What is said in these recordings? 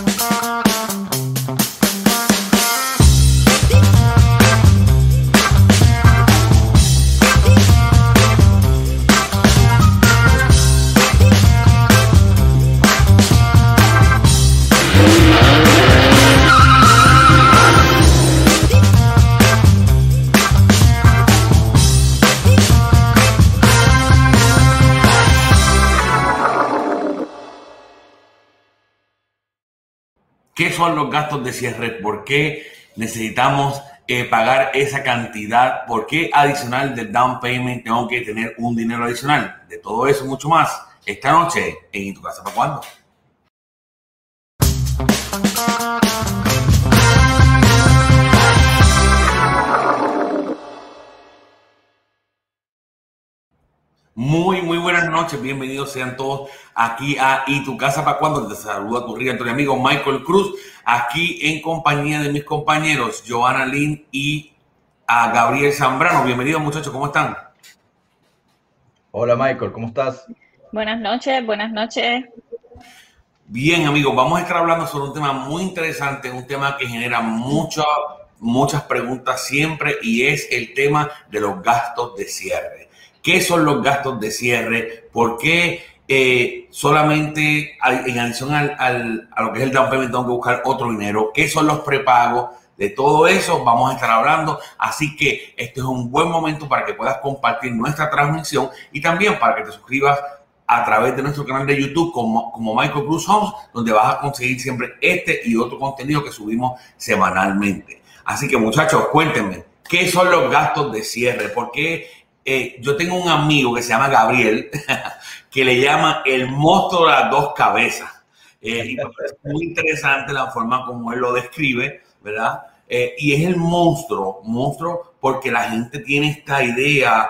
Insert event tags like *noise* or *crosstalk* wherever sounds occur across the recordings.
Uh-huh. ¿Qué son los gastos de cierre? ¿Por qué necesitamos eh, pagar esa cantidad? ¿Por qué adicional del down payment tengo que tener un dinero adicional? De todo eso mucho más, esta noche en tu casa para cuándo? Muy, muy buenas noches. Bienvenidos sean todos aquí a Y tu casa para cuando te saluda tu río, tu amigo Michael Cruz, aquí en compañía de mis compañeros Joana Lynn y a Gabriel Zambrano. Bienvenidos muchachos, ¿cómo están? Hola Michael, ¿cómo estás? Buenas noches, buenas noches. Bien amigos, vamos a estar hablando sobre un tema muy interesante, un tema que genera muchas, muchas preguntas siempre y es el tema de los gastos de cierre. ¿Qué son los gastos de cierre? ¿Por qué eh, solamente en adición al, a lo que es el down payment tengo que buscar otro dinero? ¿Qué son los prepagos? De todo eso vamos a estar hablando, así que este es un buen momento para que puedas compartir nuestra transmisión y también para que te suscribas a través de nuestro canal de YouTube como, como Michael Cruz Homes, donde vas a conseguir siempre este y otro contenido que subimos semanalmente. Así que muchachos, cuéntenme, ¿qué son los gastos de cierre? ¿Por qué eh, yo tengo un amigo que se llama Gabriel, *laughs* que le llama el monstruo de las dos cabezas. Eh, y es muy interesante la forma como él lo describe, ¿verdad? Eh, y es el monstruo, monstruo porque la gente tiene esta idea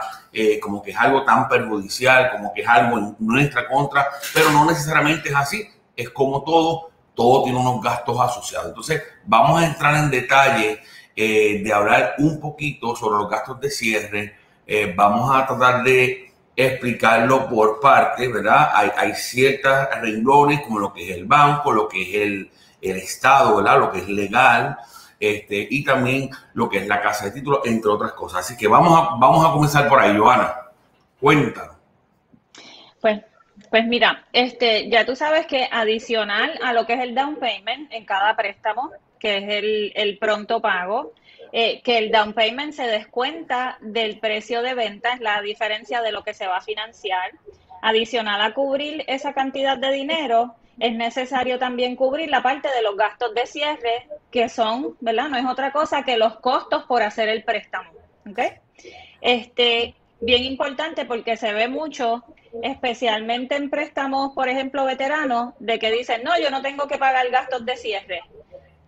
como que es algo tan perjudicial, como que es algo en nuestra contra, pero no necesariamente es así. Es como todo, todo tiene unos gastos asociados. Entonces, vamos a entrar en detalle de hablar un poquito sobre los gastos de cierre, eh, vamos a tratar de explicarlo por partes, ¿verdad? Hay, hay ciertas renglones como lo que es el banco, lo que es el, el Estado, ¿verdad? Lo que es legal, este, y también lo que es la casa de títulos, entre otras cosas. Así que vamos a, vamos a comenzar por ahí, Joana. Cuéntanos. Pues, pues mira, este, ya tú sabes que adicional a lo que es el down payment en cada préstamo, que es el, el pronto pago, eh, que el down payment se descuenta del precio de venta, es la diferencia de lo que se va a financiar. Adicional a cubrir esa cantidad de dinero, es necesario también cubrir la parte de los gastos de cierre, que son, ¿verdad? No es otra cosa que los costos por hacer el préstamo. ¿Ok? Este, bien importante porque se ve mucho, especialmente en préstamos, por ejemplo, veteranos, de que dicen, no, yo no tengo que pagar gastos de cierre.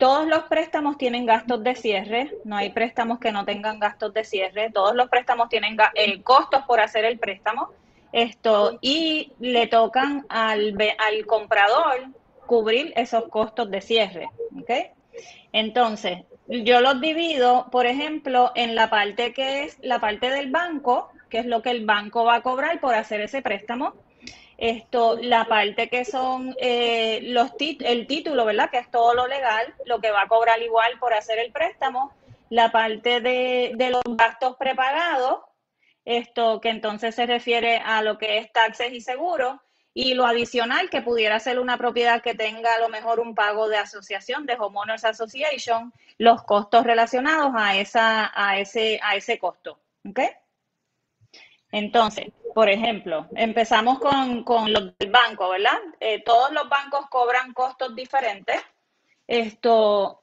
Todos los préstamos tienen gastos de cierre, no hay préstamos que no tengan gastos de cierre, todos los préstamos tienen eh, costos por hacer el préstamo, esto, y le tocan al, al comprador cubrir esos costos de cierre. ¿okay? Entonces, yo los divido, por ejemplo, en la parte que es la parte del banco, que es lo que el banco va a cobrar por hacer ese préstamo, esto, la parte que son eh, los el título, ¿verdad? Que es todo lo legal, lo que va a cobrar igual por hacer el préstamo, la parte de, los gastos prepagados, esto que entonces se refiere a lo que es taxes y seguros, y lo adicional que pudiera ser una propiedad que tenga a lo mejor un pago de asociación, de Homeowners Association, los costos relacionados a, esa, a, ese, a ese costo. ¿Ok? Entonces, por ejemplo, empezamos con, con los del banco, ¿verdad? Eh, todos los bancos cobran costos diferentes. Esto,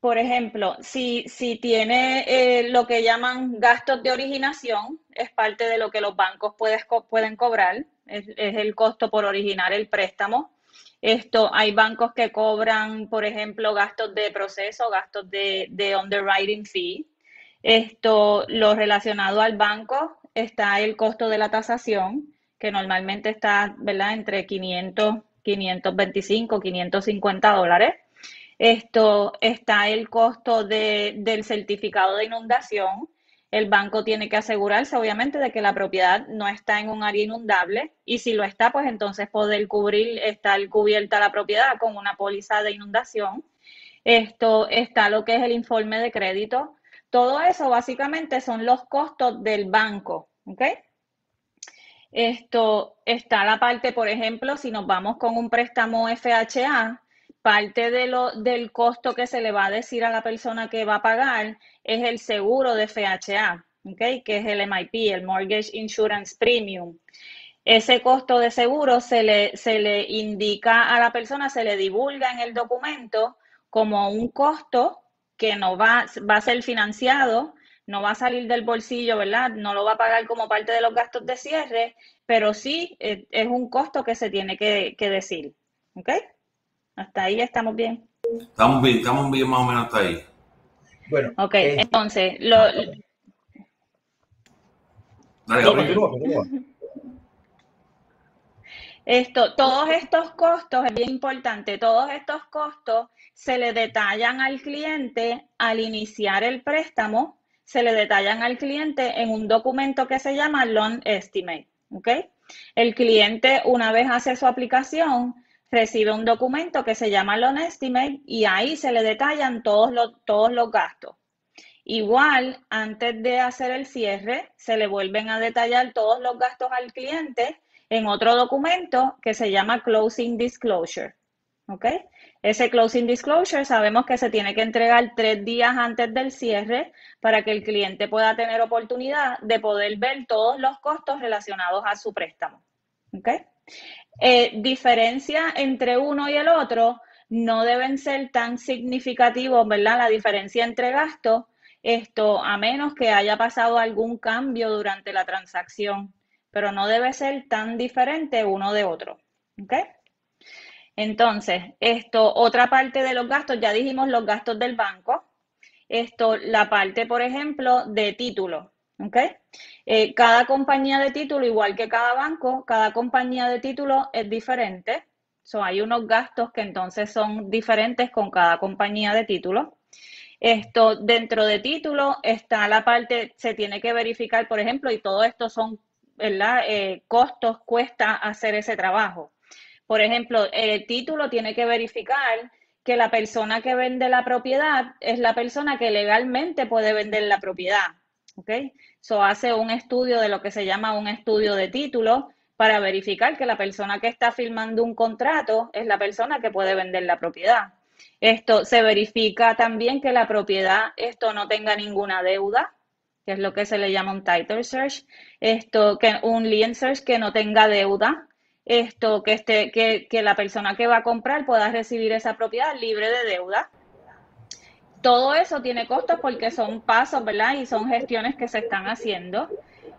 por ejemplo, si, si tiene eh, lo que llaman gastos de originación, es parte de lo que los bancos puedes, pueden cobrar, es, el costo por originar el préstamo. Esto, hay bancos que cobran, por ejemplo, gastos de proceso, gastos de, de underwriting fee. Esto, lo relacionado al banco, está el costo de la tasación, que normalmente está, ¿verdad?, entre 500, 525, 550 dólares. Esto está el costo de, del certificado de inundación, el banco tiene que asegurarse, obviamente, de que la propiedad no está en un área inundable y si lo está, pues entonces poder cubrir, estar cubierta la propiedad con una póliza de inundación. Esto está lo que es el informe de crédito. Todo eso básicamente son los costos del banco, ¿ok? Esto está la parte, por ejemplo, si nos vamos con un préstamo FHA, parte de lo, del costo que se le va a decir a la persona que va a pagar es el seguro de FHA, ¿okay? que es el MIP, el Mortgage Insurance Premium. Ese costo de seguro se le, se le indica a la persona, se le divulga en el documento como un costo que no va, va a ser financiado, no va a salir del bolsillo, ¿verdad? No lo va a pagar como parte de los gastos de cierre, pero sí eh, es un costo que se tiene que, que decir. ¿Ok? Hasta ahí estamos bien. Estamos bien, estamos bien más o menos hasta ahí. Bueno. Ok, eh, entonces, lo... Esto, todos estos costos, es bien importante, todos estos costos se le detallan al cliente al iniciar el préstamo, se le detallan al cliente en un documento que se llama Loan Estimate. El cliente, una vez hace su aplicación, recibe un documento que se llama Loan Estimate y ahí se le detallan todos los, todos los gastos. Igual, antes de hacer el cierre, se le vuelven a detallar todos los gastos al cliente en otro documento que se llama Closing Disclosure. ¿Ok? Ese Closing Disclosure sabemos que se tiene que entregar tres días antes del cierre para que el cliente pueda tener oportunidad de poder ver todos los costos relacionados a su préstamo. ¿Ok? Eh, diferencia entre uno y el otro no deben ser tan significativos, ¿verdad? La diferencia entre gastos, esto a menos que haya pasado algún cambio durante la transacción, pero no debe ser tan diferente uno de otro. ¿Ok? Entonces, esto, otra parte de los gastos, ya dijimos los gastos del banco. Esto, la parte, por ejemplo, de título. ¿ok? Eh, cada compañía de título, igual que cada banco, cada compañía de título es diferente. So, hay unos gastos que entonces son diferentes con cada compañía de título. Esto dentro de título está la parte, se tiene que verificar, por ejemplo, y todo esto son ¿verdad? Eh, costos, cuesta hacer ese trabajo. Por ejemplo, el título tiene que verificar que la persona que vende la propiedad es la persona que legalmente puede vender la propiedad. ¿Ok? So hace un estudio de lo que se llama un estudio de título para verificar que la persona que está firmando un contrato es la persona que puede vender la propiedad. Esto se verifica también que la propiedad esto no tenga ninguna deuda, que es lo que se le llama un title search, esto que un lien search que no tenga deuda, esto que esté que, que la persona que va a comprar pueda recibir esa propiedad libre de deuda todo eso tiene costos porque son pasos, ¿verdad? Y son gestiones que se están haciendo.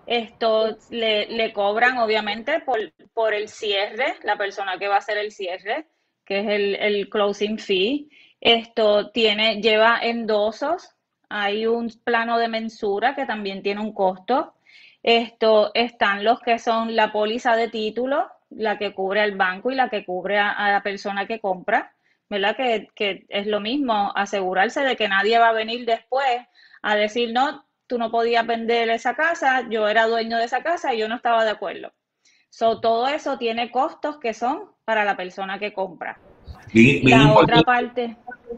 Esto le, cobran, obviamente, por, por, el cierre, la persona que va a hacer el cierre, que es el, el closing fee. Esto tiene, lleva endosos, hay un plano de mensura que también tiene un costo. Esto están los que son la póliza de título, la que cubre al banco y la que cubre a la persona que compra. ¿verdad? Que, es lo mismo, asegurarse de que nadie va a venir después a decir, no, tú no podías vender esa casa, yo era dueño de esa casa y yo no estaba de acuerdo. So, todo eso tiene costos que son para la persona que compra. la otra parte.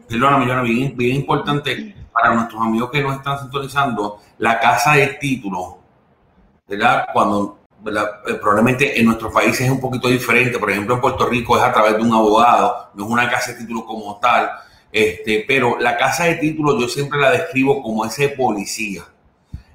Perdóname, bien, bien importante para nuestros amigos que nos están sintonizando, la casa de título, ¿verdad? Cuando eh, probablemente en nuestros países es un poquito diferente. Por ejemplo, en Puerto Rico es a través de un abogado, no es una casa de título como tal. Este, pero la casa de título yo siempre la describo como ese policía.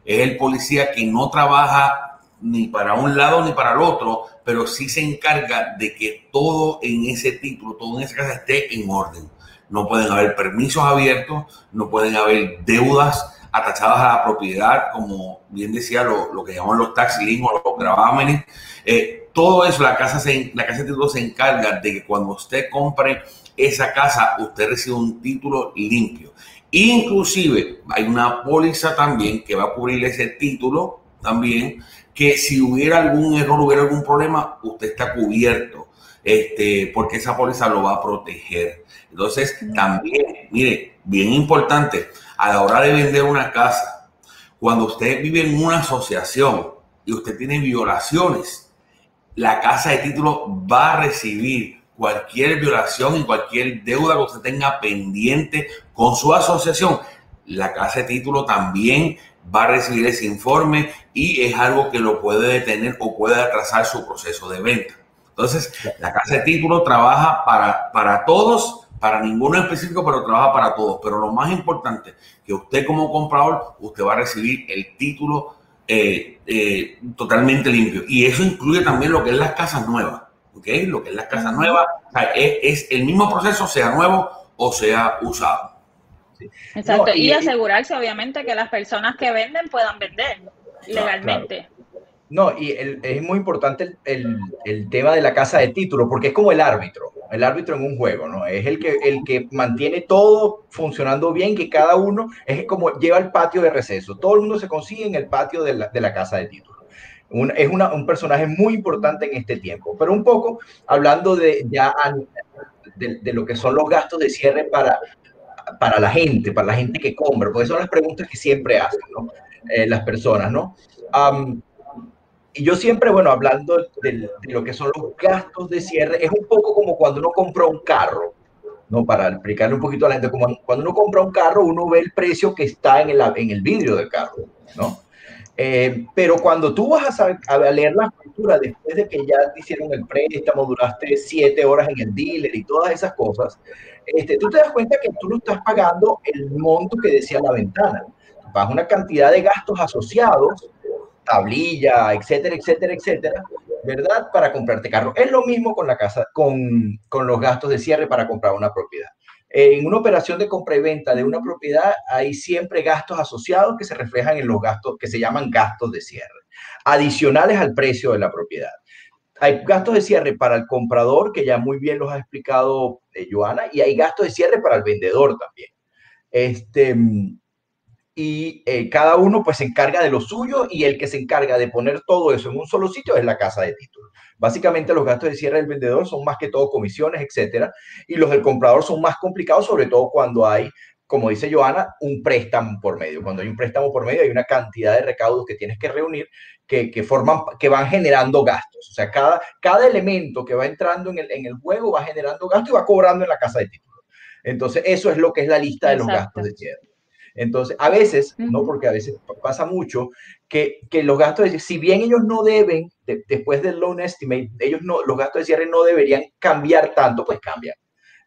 Es el policía que no trabaja ni para un lado ni para el otro, pero sí se encarga de que todo en ese título, todo en esa casa esté en orden. No pueden haber permisos abiertos, no pueden haber deudas, atachadas a la propiedad, como bien decía lo, lo que llaman los tax liens o los gravámenes. Eh, todo eso, la casa, se, la casa de títulos se encarga de que cuando usted compre esa casa, usted reciba un título limpio. Inclusive hay una póliza también que va a cubrir ese título también, que si hubiera algún error, hubiera algún problema, usted está cubierto, este, porque esa póliza lo va a proteger. Entonces, también, mire, bien importante, a la hora de vender una casa, Cuando usted vive en una asociación y usted tiene violaciones, la casa de título va a recibir cualquier violación y cualquier deuda que usted tenga pendiente con su asociación. La casa de título también va a recibir ese informe y es algo que lo puede detener o puede atrasar su proceso de venta. Entonces, la casa de título trabaja para, para todos, para ninguno en específico, pero trabaja para todos. Pero lo más importante, que usted como comprador, usted va a recibir el título eh, eh, totalmente limpio. Y eso incluye también lo que es las casas nuevas. ¿ok? Lo que es las casas nuevas, es, el mismo proceso, sea nuevo o sea usado. Exacto, y, asegurarse obviamente que las personas que venden puedan vender legalmente. No, y es muy importante el, tema de la casa de título, porque es como el árbitro, el árbitro en un juego, ¿no? Es el que, mantiene todo funcionando bien, que cada uno es como lleva el patio de receso. Todo el mundo se consigue en el patio de la, casa de título. es un personaje muy importante en este tiempo. Pero un poco hablando de lo que son los gastos de cierre para, la gente, para la gente que compra, porque son las preguntas que siempre hacen. Eh, las personas, ¿no? Y yo siempre, bueno, hablando de, lo que son los gastos de cierre, es un poco como cuando uno compra un carro, ¿no? Para explicarle un poquito a la gente, como cuando uno compra un carro, uno ve el precio que está en el, en el vidrio del carro, ¿no? Eh, pero cuando tú vas a, a, leer la factura después de que ya te hicieron el préstamo, duraste siete horas en el dealer y todas esas cosas, este, tú te das cuenta que tú no estás pagando el monto que decía la ventana. Pagas una cantidad de gastos asociados tablilla, etcétera, etcétera, etcétera, ¿verdad? Para comprarte carro. Es lo mismo con la casa, con, con los gastos de cierre para comprar una propiedad. En una operación de compra y venta de una propiedad hay siempre gastos asociados que se reflejan en los gastos que se llaman gastos de cierre, adicionales al precio de la propiedad. Hay gastos de cierre para el comprador, que ya muy bien los ha explicado eh, Joana, y hay gastos de cierre para el vendedor también. Este, y eh, cada uno pues se encarga de lo suyo y el que se encarga de poner todo eso en un solo sitio es la casa de título. Básicamente los gastos de cierre del vendedor son más que todo comisiones, etcétera, y los del comprador son más complicados, sobre todo cuando hay, como dice Joana, un préstamo por medio. Cuando hay un préstamo por medio hay una cantidad de recaudos que tienes que reunir que, que forman, que van generando gastos. O sea, cada, cada elemento que va entrando en el, en el juego va generando gastos y va cobrando en la casa de título. Entonces, eso es lo que es la lista de los gastos de cierre. Entonces, a veces, no porque a veces pasa mucho, que, que los gastos, de, si bien ellos no deben, después del loan estimate, ellos no, los gastos de cierre no deberían cambiar tanto, pues cambian.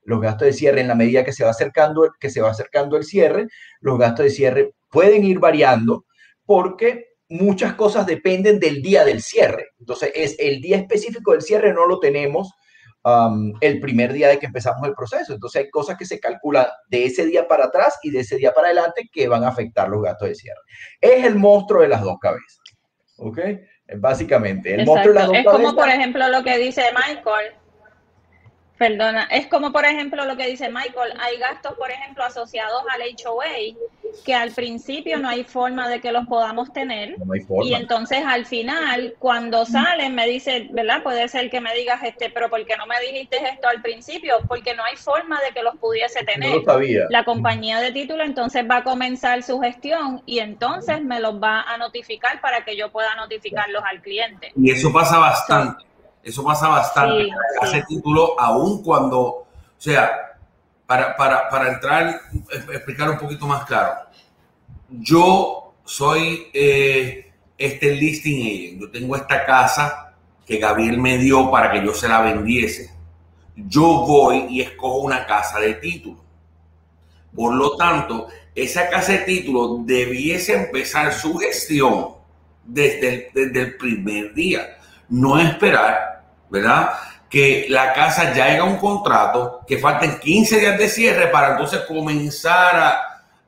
Los gastos de cierre, en la medida que se va acercando, que se va acercando el cierre, los gastos de cierre pueden ir variando porque muchas cosas dependen del día del cierre. Entonces, es el día específico del cierre no lo tenemos el primer día de que empezamos el proceso. Entonces hay cosas que se calculan de ese día para atrás y de ese día para adelante que van a afectar los gastos de cierre. Es el monstruo de las dos cabezas. ¿Ok? Básicamente, el monstruo de las dos es como por ejemplo lo que dice Michael Perdona, es como por ejemplo lo que dice Michael, hay gastos, por ejemplo, asociados al HOA que al principio no hay forma de que los podamos tener y entonces al final cuando salen me dice, ¿verdad? Puede ser que me digas, este, pero ¿por qué no me dijiste esto al principio? Porque no hay forma de que los pudiese tener. La compañía de título entonces va a comenzar su gestión y entonces me los va a notificar para que yo pueda notificarlos al cliente. Y eso pasa bastante. Eso pasa bastante. Hace título, aún cuando, o sea, para, para, para, entrar, explicar un poquito más claro. Yo soy eh, este listing agent. Yo tengo esta casa que Gabriel me dio para que yo se la vendiese. Yo voy y escojo una casa de título. Por lo tanto, esa casa de título debiese empezar su gestión desde desde el primer día. No esperar ¿verdad? Que la casa ya haga un contrato, que falten 15 días de cierre para entonces comenzar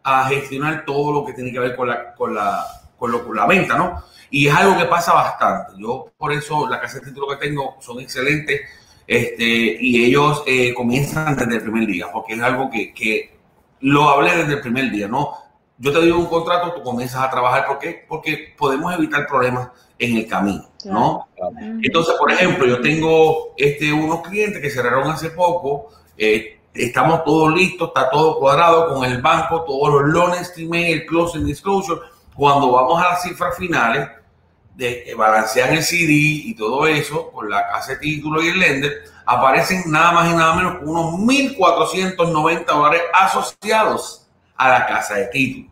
a, gestionar todo lo que tiene que ver con la, con la, con, la venta, ¿no? Y es algo que pasa bastante. Yo, por eso, la casa de título que tengo son excelentes este, y ellos eh, comienzan desde el primer día, porque es algo que, que lo hablé desde el primer día, ¿no? Yo te doy un contrato, tú comienzas a trabajar, ¿por qué? Porque podemos evitar problemas en el camino, ¿no? Entonces, por ejemplo, yo tengo este, unos clientes que cerraron hace poco, eh, estamos todos listos, está todo cuadrado con el banco, todos los loans el closing disclosure, cuando vamos a las cifras finales, de, balancean el CD y todo eso, con la casa de título y el lender, aparecen nada más y nada menos que unos 1.490 dólares asociados a la casa de título.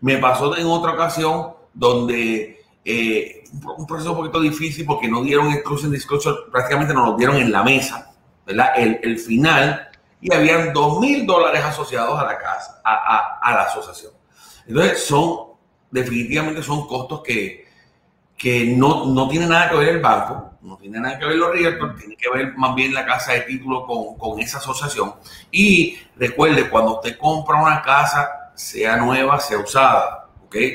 Me pasó en otra ocasión donde eh, un proceso un poquito difícil porque no dieron el prácticamente nos lo dieron en la mesa, ¿verdad? El, el final, y habían dos mil dólares asociados a la casa, a, a, la asociación. Entonces, son, definitivamente son costos que, que no, no tiene nada que ver el banco, no tiene nada que ver los realtors, tiene que ver más bien la casa de título con, con esa asociación. Y recuerde, cuando usted compra una casa, sea nueva, sea usada,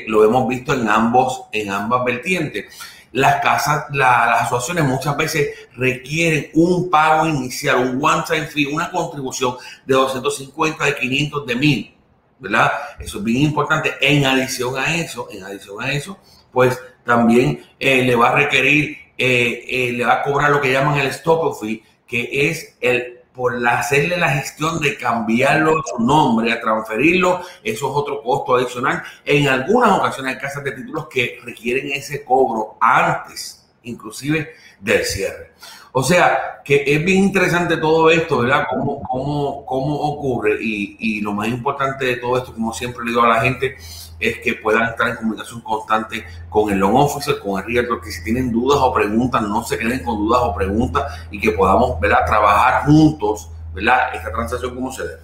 lo hemos visto en ambos, en ambas vertientes. Las casas, las asociaciones muchas veces requieren un pago inicial, un one-time fee, una contribución de 250, de 500, de 1000, ¿verdad? Eso es bien importante. En adición a eso, en adición a eso, pues también eh, le va a requerir, eh, eh, le va a cobrar lo que llaman el stop fee, que es el por hacerle la gestión de cambiarlo su nombre, a transferirlo, eso es otro costo adicional. En algunas ocasiones hay casas de títulos que requieren ese cobro antes, inclusive del cierre. O sea, que es bien interesante todo esto, ¿verdad? Cómo, cómo, cómo ocurre y, y lo más importante de todo esto, como siempre le digo a la gente, es que puedan estar en comunicación constante con el loan officer, con el realtor, que si tienen dudas o preguntas, no se queden con dudas o preguntas y que podamos ¿verdad? trabajar juntos ¿verdad? esta transacción como se debe.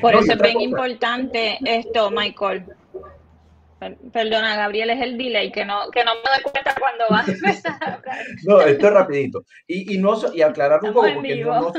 Por eso es bien importante esto, Michael. Perdona, Gabriel, es el delay, que no, que no me doy cuenta cuando vas a empezar *laughs* No, esto es rapidito. Y, y, no, y aclarar un poco, porque no,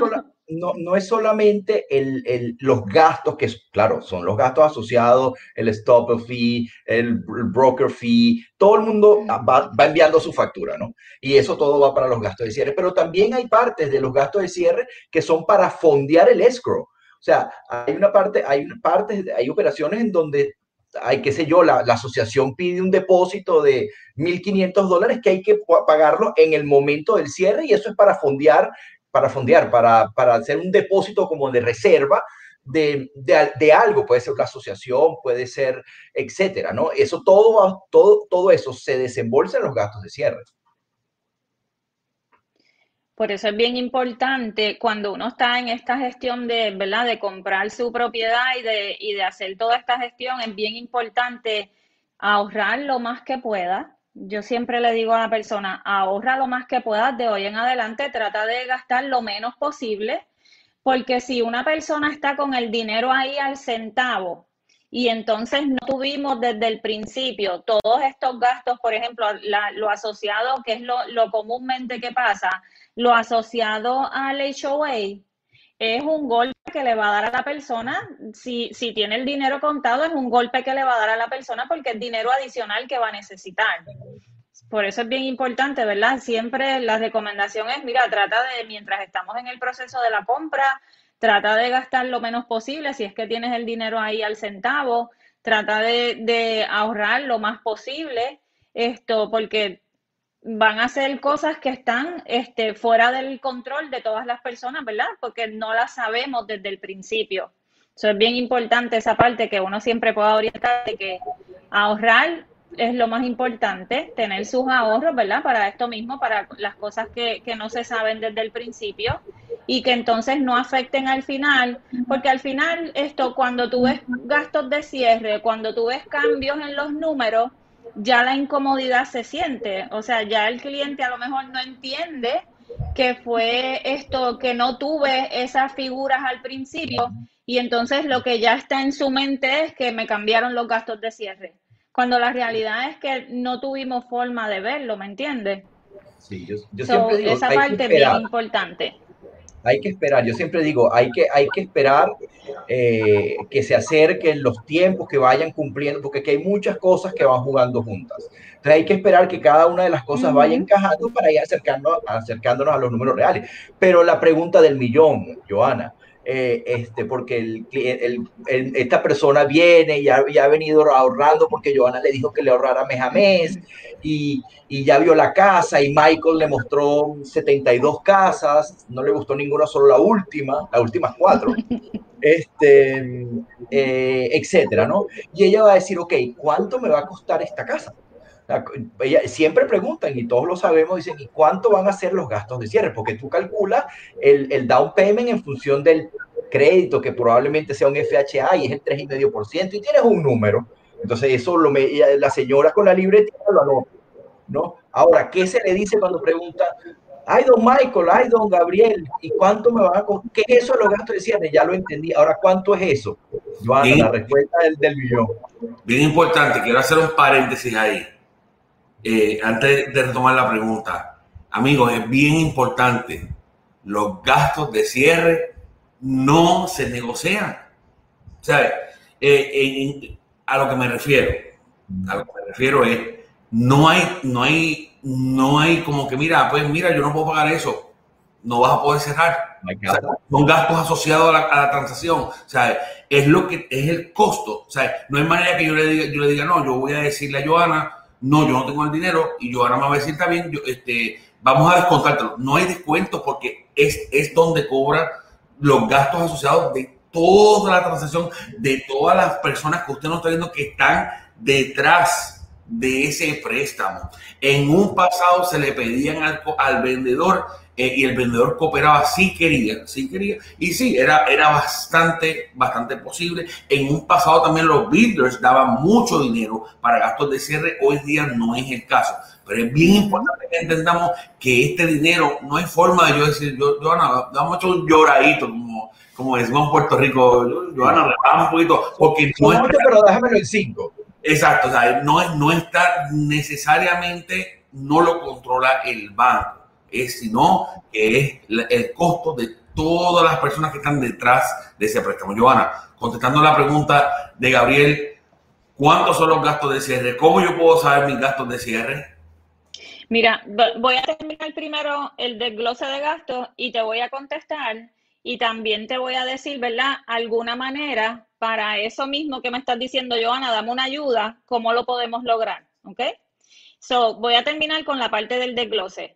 no, no, es solamente el, el, los gastos, que claro, son los gastos asociados, el stop fee, el, broker fee, todo el mundo va, va, enviando su factura, ¿no? Y eso todo va para los gastos de cierre, pero también hay partes de los gastos de cierre que son para fondear el escrow. O sea, hay una parte, hay partes, hay operaciones en donde hay, qué sé yo, la, asociación pide un depósito de 1.500 dólares que hay que pagarlo en el momento del cierre y eso es para fondear para fondear, para, para hacer un depósito como de reserva de, de, de, algo, puede ser una asociación, puede ser, etcétera, ¿no? Eso todo, todo, todo eso se desembolsa en los gastos de cierre. Por eso es bien importante cuando uno está en esta gestión de, ¿verdad? de comprar su propiedad y de, y de hacer toda esta gestión, es bien importante ahorrar lo más que pueda, yo siempre le digo a la persona, ahorra lo más que puedas de hoy en adelante, trata de gastar lo menos posible, porque si una persona está con el dinero ahí al centavo y entonces no tuvimos desde el principio todos estos gastos, por ejemplo, lo asociado, que es lo, lo comúnmente que pasa, lo asociado al HOA, es un golpe que le va a dar a la persona, si, si tiene el dinero contado, es un golpe que le va a dar a la persona porque es dinero adicional que va a necesitar. Por eso es bien importante, ¿verdad? Siempre la recomendación es, mira, trata de, mientras estamos en el proceso de la compra, trata de gastar lo menos posible, si es que tienes el dinero ahí al centavo, trata de, ahorrar lo más posible, esto, porque van a ser cosas que están este, fuera del control de todas las personas, ¿verdad? Porque no las sabemos desde el principio. Eso es bien importante esa parte que uno siempre pueda orientar de que ahorrar es lo más importante, tener sus ahorros, ¿verdad? Para esto mismo, para las cosas que, que no se saben desde el principio y que entonces no afecten al final, porque al final esto, cuando tú ves gastos de cierre, cuando tú ves cambios en los números, ya la incomodidad se siente. O sea, ya el cliente a lo mejor no entiende que fue esto, que no tuve esas figuras al principio y entonces lo que ya está en su mente es que me cambiaron los gastos de cierre. Cuando la realidad es que no tuvimos forma de verlo, ¿me entiendes? Sí, yo, siempre digo, esa parte es bien importante hay que esperar, yo siempre digo, hay que, hay que esperar eh, que se acerquen los tiempos, que vayan cumpliendo, porque aquí hay muchas cosas que van jugando juntas. Entonces hay que esperar que cada una de las cosas vaya encajando para ir acercándonos, acercándonos a los números reales. Pero la pregunta del millón, Joana, eh, este, porque el, el, esta persona viene y ha, ha, venido ahorrando porque Joana le dijo que le ahorrara mes a mes y, y, ya vio la casa y Michael le mostró 72 casas, no le gustó ninguna, solo la última, las últimas cuatro. *laughs* este, eh, etcétera, ¿no? Y ella va a decir, ok, ¿cuánto me va a costar esta casa? Siempre preguntan, y todos lo sabemos, dicen, ¿y cuánto van a ser los gastos de cierre? Porque tú calculas el, el down payment en función del crédito, que probablemente sea un FHA y es el 3,5%, y tienes un número. Entonces, eso lo me, la señora con la libreta lo anota, ¿no? Ahora, ¿qué se le dice cuando pregunta, ay, don Michael, ay, don Gabriel, ¿y cuánto me van a costar? ¿Qué es eso de los gastos de cierre? Ya lo entendí. Ahora, ¿cuánto es eso? Joana, la respuesta del, del millón. Bien importante, quiero hacer un paréntesis ahí. Eh, antes de retomar la pregunta, amigos, es bien importante. Los gastos de cierre no se negocian. Sea, eh, a lo que me refiero, a lo que me refiero es, no hay, no hay no hay como que, mira, pues mira, yo no puedo pagar eso, no vas a poder cerrar. son gastos asociados a la, transacción. O sea, es lo que es el costo. Sea, no hay manera que yo le diga, yo le diga, no, yo voy a decirle a Joana, no, yo no tengo el dinero, y Joana me va a decir también, yo, este, vamos a descontártelo. No hay descuento porque es, es donde cobra los gastos asociados de toda la transacción, de todas las personas que usted no está viendo que están detrás de ese préstamo. En un pasado se le pedían al, vendedor eh, y el vendedor cooperaba si quería, si quería. Y sí, era, era bastante, bastante posible. En un pasado también los builders daban mucho dinero para gastos de cierre. Hoy día no es el caso. Pero es bien importante que entendamos que este dinero no hay forma de yo decir, yo, Joana, damos un lloradito, como, como decimos en Puerto Rico, Joana, un poquito, porque no es... pero déjamelo en cinco. Exacto, o sea, no, no está necesariamente, no lo controla el banco, es sino que es el costo de todas las personas que están detrás de ese préstamo. Joana, contestando la pregunta de Gabriel, ¿cuántos son los gastos de cierre? ¿Cómo yo puedo saber mis gastos de cierre? Mira, voy a terminar primero el desglose de gastos y te voy a contestar y también te voy a decir, ¿verdad? Alguna manera para eso mismo que me estás diciendo, Joana, dame una ayuda, ¿cómo lo podemos lograr? ¿Ok? So, voy a terminar con la parte del desglose.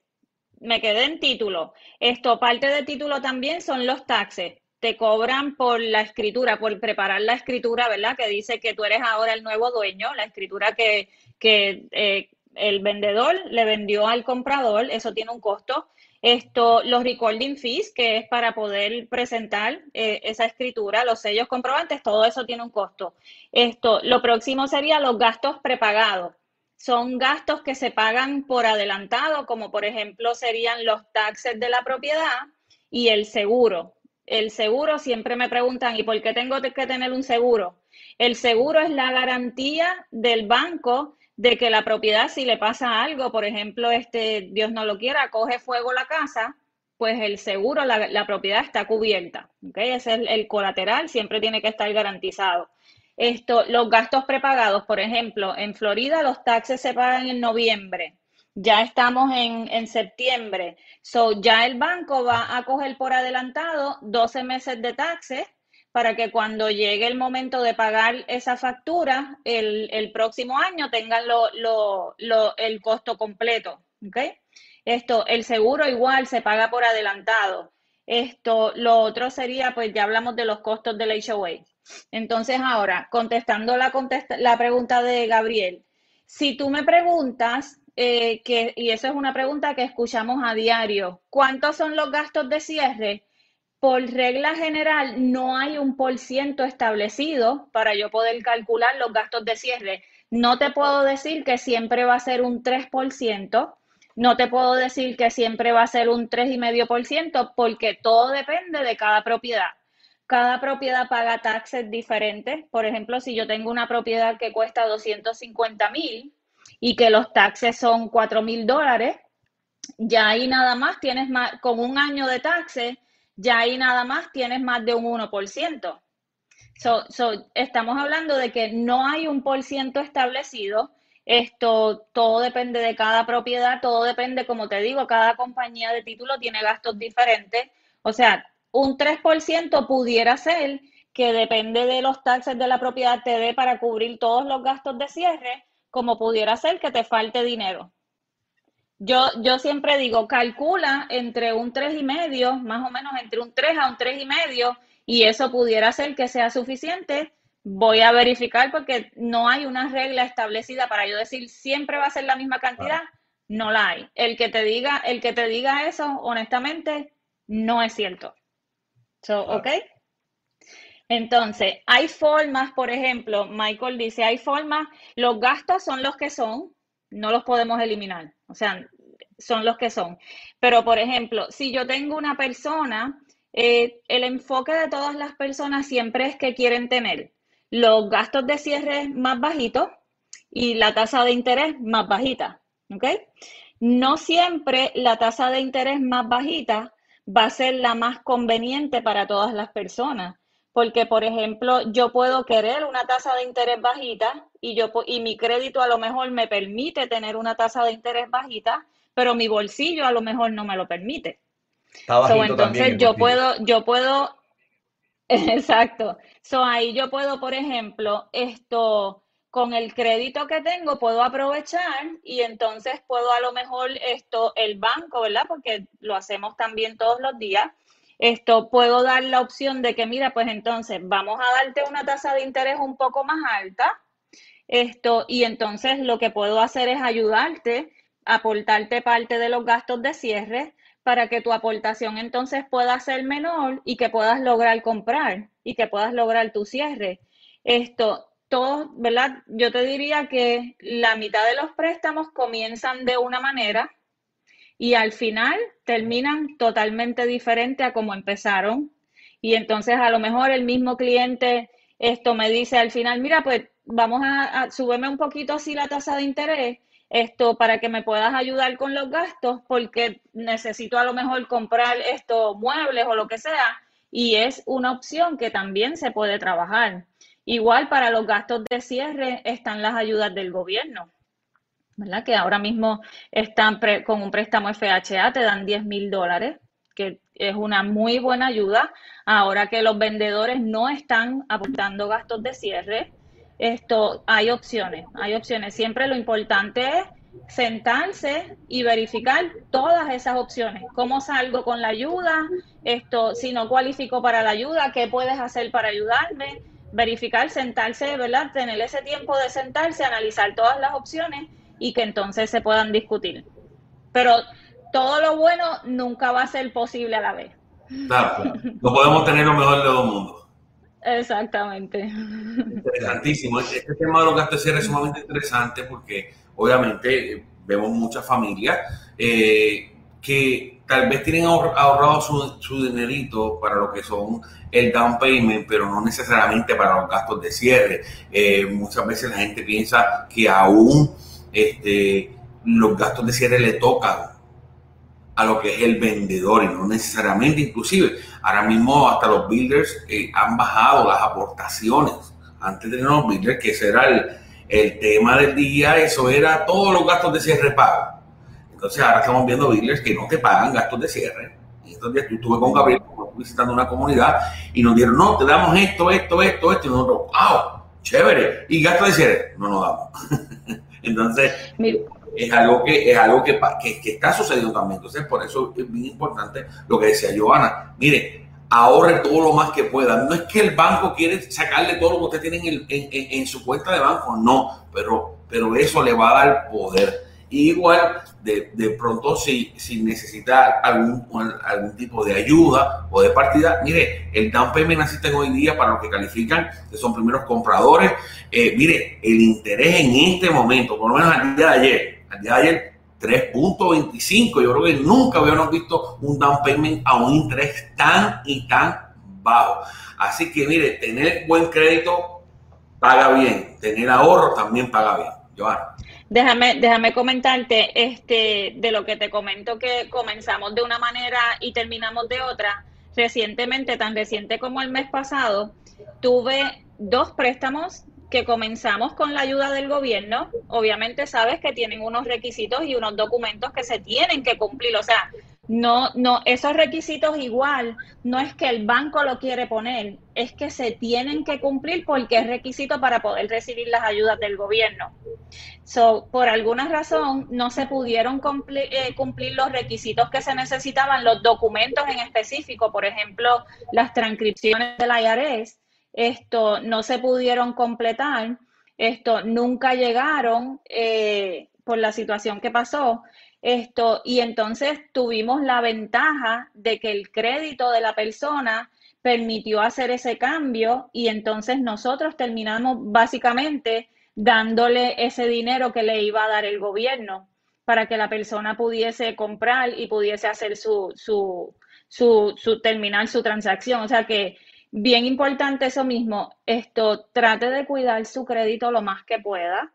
Me quedé en título. Esto, parte de título también son los taxes. Te cobran por la escritura, por preparar la escritura, ¿verdad? Que dice que tú eres ahora el nuevo dueño, la escritura que, que eh, el vendedor le vendió al comprador, eso tiene un costo. Esto, los recording fees, que es para poder presentar eh, esa escritura, los sellos comprobantes, todo eso tiene un costo. Esto, lo próximo sería los gastos prepagados. Son gastos que se pagan por adelantado, como por ejemplo serían los taxes de la propiedad y el seguro. El seguro, siempre me preguntan, ¿y por qué tengo que tener un seguro? El seguro es la garantía del banco de que la propiedad, si le pasa algo, por ejemplo, este, Dios no lo quiera, coge fuego la casa, pues el seguro, la, propiedad está cubierta. ¿okay? Ese es el, colateral, siempre tiene que estar garantizado. Esto, los gastos prepagados, por ejemplo, en Florida los taxes se pagan en noviembre. Ya estamos en, en septiembre. So, ya el banco va a coger por adelantado 12 meses de taxes para que cuando llegue el momento de pagar esa factura, el, próximo año tengan lo, el costo completo. ¿okay? Esto, el seguro igual se paga por adelantado. Esto, lo otro sería, pues ya hablamos de los costos del HOA. Entonces, ahora, contestando la, pregunta de Gabriel, si tú me preguntas, eh, que, y eso es una pregunta que escuchamos a diario, ¿cuántos son los gastos de cierre? por regla general, no hay un por ciento establecido para yo poder calcular los gastos de cierre. No te puedo decir que siempre va a ser un 3%, no te puedo decir que siempre va a ser un 3,5%, porque todo depende de cada propiedad. Cada propiedad paga taxes diferentes. Por ejemplo, si yo tengo una propiedad que cuesta 250 mil y que los taxes son 4 mil dólares, ya ahí nada más tienes más, con un año de taxes, ya ahí nada más tienes más de un 1%. So, estamos hablando de que no hay un por ciento establecido. Esto todo depende de cada propiedad, todo depende, como te digo, cada compañía de título tiene gastos diferentes. O sea, un 3% pudiera ser que depende de los taxes de la propiedad te dé para cubrir todos los gastos de cierre, como pudiera ser que te falte dinero. Yo, yo siempre digo, calcula entre un tres y medio, más o menos entre un 3 a un tres y medio, y eso pudiera ser que sea suficiente. Voy a verificar porque no hay una regla establecida para yo decir siempre va a ser la misma cantidad. No la hay. El que te diga, el que te diga eso, honestamente, no es cierto. So, ¿ok? Entonces, hay formas, por ejemplo, Michael dice, hay formas, los gastos son los que son, no los podemos eliminar, o sea, son los que son. Pero, por ejemplo, si yo tengo una persona, eh, el enfoque de todas las personas siempre es que quieren tener los gastos de cierre más bajitos y la tasa de interés más bajita, ¿ok? No siempre la tasa de interés más bajita va a ser la más conveniente para todas las personas porque, por ejemplo, yo puedo querer una tasa de interés bajita y, yo, y mi crédito a lo mejor me permite tener una tasa de interés bajita, pero mi bolsillo a lo mejor no me lo permite. entonces yo puedo, yo puedo, *laughs* exacto. So ahí yo puedo, por ejemplo, esto con el crédito que tengo puedo aprovechar y entonces puedo a lo mejor esto el banco, ¿verdad? Porque lo hacemos también todos los días esto puedo dar la opción de que, mira, pues entonces vamos a darte una tasa de interés un poco más alta. Esto, y entonces lo que puedo hacer es ayudarte, aportarte parte de los gastos de cierre para que tu aportación entonces pueda ser menor y que puedas lograr comprar y que puedas lograr tu cierre. Esto, todo, ¿verdad? Yo te diría que la mitad de los préstamos comienzan de una manera y al final terminan totalmente diferente a como empezaron. Y entonces a lo mejor el mismo cliente esto me dice al final, mira, pues vamos a, a un poquito así la tasa de interés, esto para que me puedas ayudar con los gastos, porque necesito a lo mejor comprar estos muebles o lo que sea, y es una opción que también se puede trabajar. Igual para los gastos de cierre están las ayudas del gobierno. ¿verdad? Que ahora mismo están con un préstamo FHA, te dan 10 mil dólares, que es una muy buena ayuda. Ahora que los vendedores no están aportando gastos de cierre, esto hay opciones, hay opciones. Siempre lo importante es sentarse y verificar todas esas opciones. ¿Cómo salgo con la ayuda? Esto, si no cualifico para la ayuda, ¿qué puedes hacer para ayudarme? Verificar, sentarse, ¿verdad? Tener ese tiempo de sentarse, analizar todas las opciones y que entonces se puedan discutir. Pero todo lo bueno nunca va a ser posible a la vez. Claro, no podemos tener lo mejor de todo el mundo. Exactamente. Interesantísimo. Este tema de los gastos de cierre es sumamente interesante porque obviamente vemos muchas familias eh, que tal vez tienen ahorrado su, su, dinerito para lo que son el down payment, pero no necesariamente para los gastos de cierre. Eh, muchas veces la gente piensa que aún este, los gastos de cierre le tocan a lo que es el vendedor y no necesariamente, inclusive, ahora mismo hasta los builders eh, han bajado las aportaciones. Antes de los builders, que ese era el, tema del día, eso era todos los gastos de cierre pago. Entonces ahora estamos viendo builders que no te pagan gastos de cierre. Y estos días estuve con Gabriel visitando una comunidad y nos dieron, no, te damos esto, esto, esto, esto, y nosotros, wow, chévere. Y gastos de cierre, no nos damos. *laughs* Entonces, es algo que es algo que, que, está sucediendo también. Entonces, por eso es bien importante lo que decía Joana. Mire, ahorre todo lo más que pueda. No es que el banco quiere sacarle todo lo que usted tiene en, en, su cuenta de banco, no, pero, pero eso le va a dar poder. Igual, de, de, pronto, si, si necesita algún, algún tipo de ayuda o de partida, mire, el down payment asisten hoy día para los que califican, que son primeros compradores. Eh, mire, el interés en este momento, por lo menos al día de ayer, al día de ayer, 3.25. Yo creo que nunca habíamos visto un down payment a un interés tan y tan bajo. Así que, mire, tener buen crédito paga bien, tener ahorro también paga bien. Joana. Déjame, déjame comentarte este, de lo que te comento que comenzamos de una manera y terminamos de otra. Recientemente, tan reciente como el mes pasado, tuve dos préstamos que comenzamos con la ayuda del gobierno. Obviamente sabes que tienen unos requisitos y unos documentos que se tienen que cumplir. O sea, No, no, esos requisitos igual, no es que el banco lo quiere poner, es que se tienen que cumplir porque es requisito para poder recibir las ayudas del gobierno. So, por alguna razón no se pudieron cumplir, eh, cumplir los requisitos que se necesitaban, los documentos en específico, por ejemplo, las transcripciones del IRS, esto no se pudieron completar, esto nunca llegaron eh, por la situación que pasó. Esto, y entonces tuvimos la ventaja de que el crédito de la persona permitió hacer ese cambio y entonces nosotros terminamos básicamente dándole ese dinero que le iba a dar el gobierno para que la persona pudiese comprar y pudiese hacer su, su, su, su terminar su transacción. O sea que bien importante eso mismo, esto trate de cuidar su crédito lo más que pueda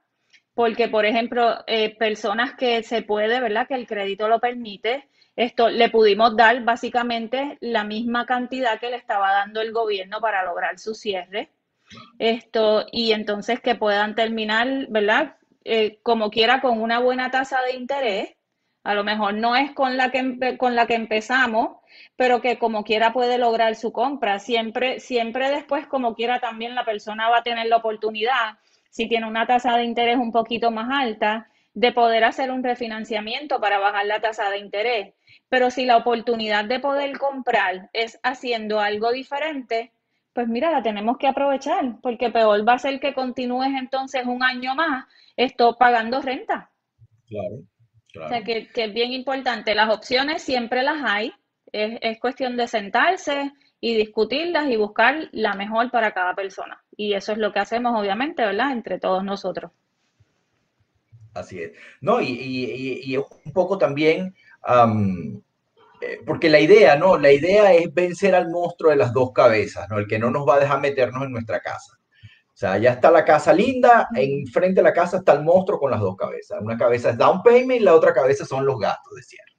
porque, por ejemplo, eh, personas que se puede, ¿verdad? Que el crédito lo permite, esto le pudimos dar básicamente la misma cantidad que le estaba dando el gobierno para lograr su cierre. Esto, y entonces que puedan terminar, ¿verdad? Eh, como quiera, con una buena tasa de interés. A lo mejor no es con la que, con la que empezamos, pero que como quiera puede lograr su compra. Siempre, siempre después, como quiera, también la persona va a tener la oportunidad si tiene una tasa de interés un poquito más alta, de poder hacer un refinanciamiento para bajar la tasa de interés. Pero si la oportunidad de poder comprar es haciendo algo diferente, pues mira, la tenemos que aprovechar, porque peor va a ser que continúes entonces un año más esto pagando renta. Claro, claro. O sea que, es bien importante. Las opciones siempre las hay. Es, es cuestión de sentarse, y discutirlas y buscar la mejor para cada persona. Y eso es lo que hacemos, obviamente, ¿verdad? Entre todos nosotros. Así es. No, y, y, un poco también, eh, porque la idea, ¿no? La idea es vencer al monstruo de las dos cabezas, ¿no? El que no nos va a dejar meternos en nuestra casa. O sea, ya está la casa linda, enfrente de la casa está el monstruo con las dos cabezas. Una cabeza es down payment y la otra cabeza son los gastos de cierre.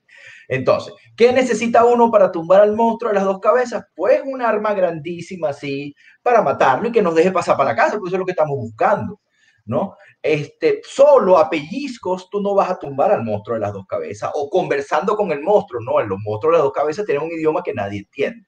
Entonces, ¿qué necesita uno para tumbar al monstruo de las dos cabezas? Pues un arma grandísima así para matarlo y que nos deje pasar para la casa, porque eso es lo que estamos buscando, ¿no? Este, solo a pellizcos tú no vas a tumbar al monstruo de las dos cabezas o conversando con el monstruo, ¿no? Los monstruos de las dos cabezas tienen un idioma que nadie entiende,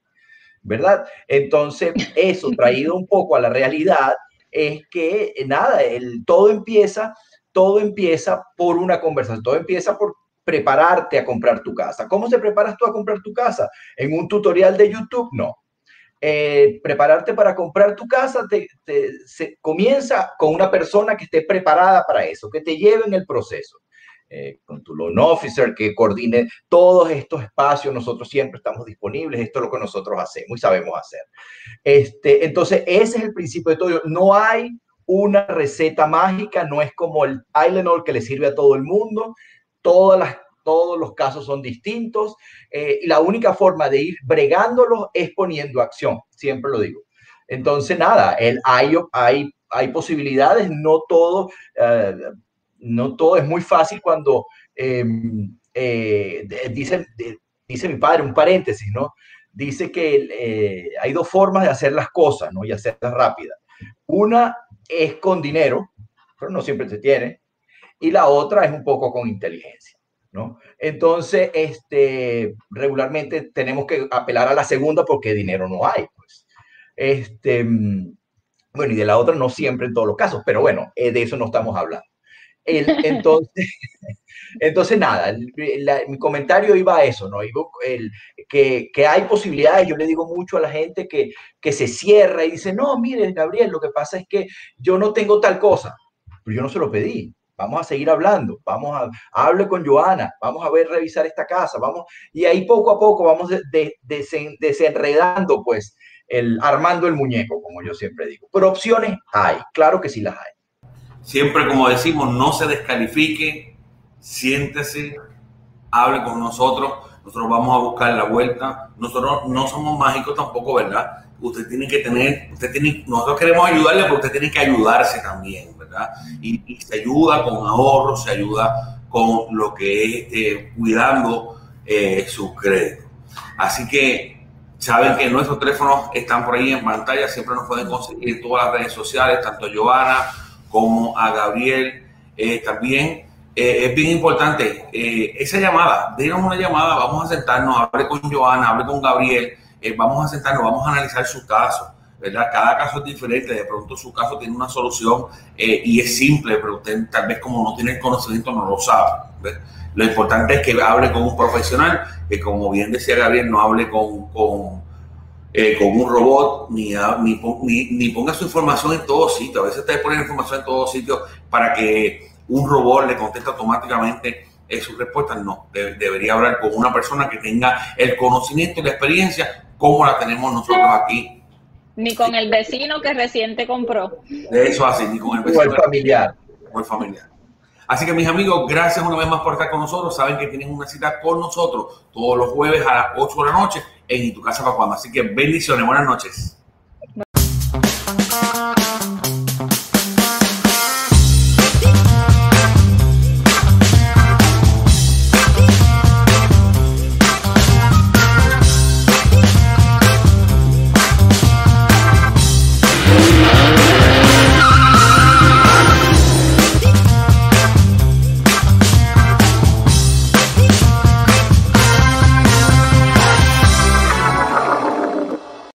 ¿verdad? Entonces, eso traído un poco a la realidad es que nada, el, todo empieza, todo empieza por una conversación, todo empieza por prepararte a comprar tu casa. ¿Cómo se preparas tú a comprar tu casa? ¿En un tutorial de YouTube? No. Eh, prepararte para comprar tu casa te, se comienza con una persona que esté preparada para eso, que te lleve en el proceso. Eh, con tu loan officer que coordine todos estos espacios, nosotros siempre estamos disponibles, esto es lo que nosotros hacemos y sabemos hacer. Este, entonces, ese es el principio de todo. No hay una receta mágica, no es como el Tylenol que le sirve a todo el mundo, todas las, todos los casos son distintos eh, y la única forma de ir bregándolos es poniendo acción, siempre lo digo. Entonces, nada, el, hay, hay, hay posibilidades, no todo, eh, no todo es muy fácil cuando em, eh, dice, dice mi padre, un paréntesis, ¿no? Dice que hay dos formas de hacer las cosas, ¿no? Y hacerlas rápidas. Una es con dinero, pero no siempre se tiene y la otra es un poco con inteligencia. ¿no? Entonces, este, regularmente tenemos que apelar a la segunda porque dinero no hay. Pues. Este, bueno, y de la otra no siempre en todos los casos, pero bueno, eh, de eso no estamos hablando. Entonces, *laughs* entonces, nada, mi comentario iba a eso, ¿no? el, que, que, hay posibilidades, yo le digo mucho a la gente que, que se cierra y dice, no, mire, Gabriel, lo que pasa es que yo no tengo tal cosa, pero yo no se lo pedí. Vamos a seguir hablando, vamos a, hable con Joana, vamos a ver, revisar esta casa, vamos, y ahí poco a poco vamos de, desenredando, pues, el, armando el muñeco, como yo siempre digo. Pero opciones hay, claro que sí las hay. Siempre, como decimos, no se descalifique, siéntese, hable con nosotros, nosotros vamos a buscar la vuelta, nosotros no somos mágicos tampoco, ¿verdad? Usted tiene que tener, usted tiene, nosotros queremos ayudarle, pero usted tiene que ayudarse también y, se ayuda con ahorros, se ayuda con lo que es este, cuidando eh, su crédito. Así que saben que nuestros teléfonos están por ahí en pantalla, siempre nos pueden conseguir en todas las redes sociales, tanto Giovanna como a Gabriel. Eh, también eh, es bien importante eh, esa llamada, denos una llamada, vamos a sentarnos, hable con Joana, hable con Gabriel, vamos a sentarnos, vamos a analizar su caso, ¿verdad? Cada caso es diferente, de pronto su caso tiene una solución y es simple, pero usted tal vez como no tiene el conocimiento no lo sabe. Lo importante es que hable con un profesional, que como bien decía Gabriel, no hable con, con un robot, ni, ni, ni, ponga su información en todos sitios. A veces ustedes ponen información en todos sitios para que un robot le conteste automáticamente su respuesta. No, debería hablar con una persona que tenga el conocimiento y la experiencia como la tenemos nosotros aquí. Ni con el vecino que reciente compró. Eso así, ni con el vecino. O el familiar. O el familiar. Así que mis amigos, gracias una vez más por estar con nosotros. Saben que tienen una cita con nosotros todos los jueves a las 8 de la noche en Tu Casa Pacuama. Así que bendiciones, buenas noches.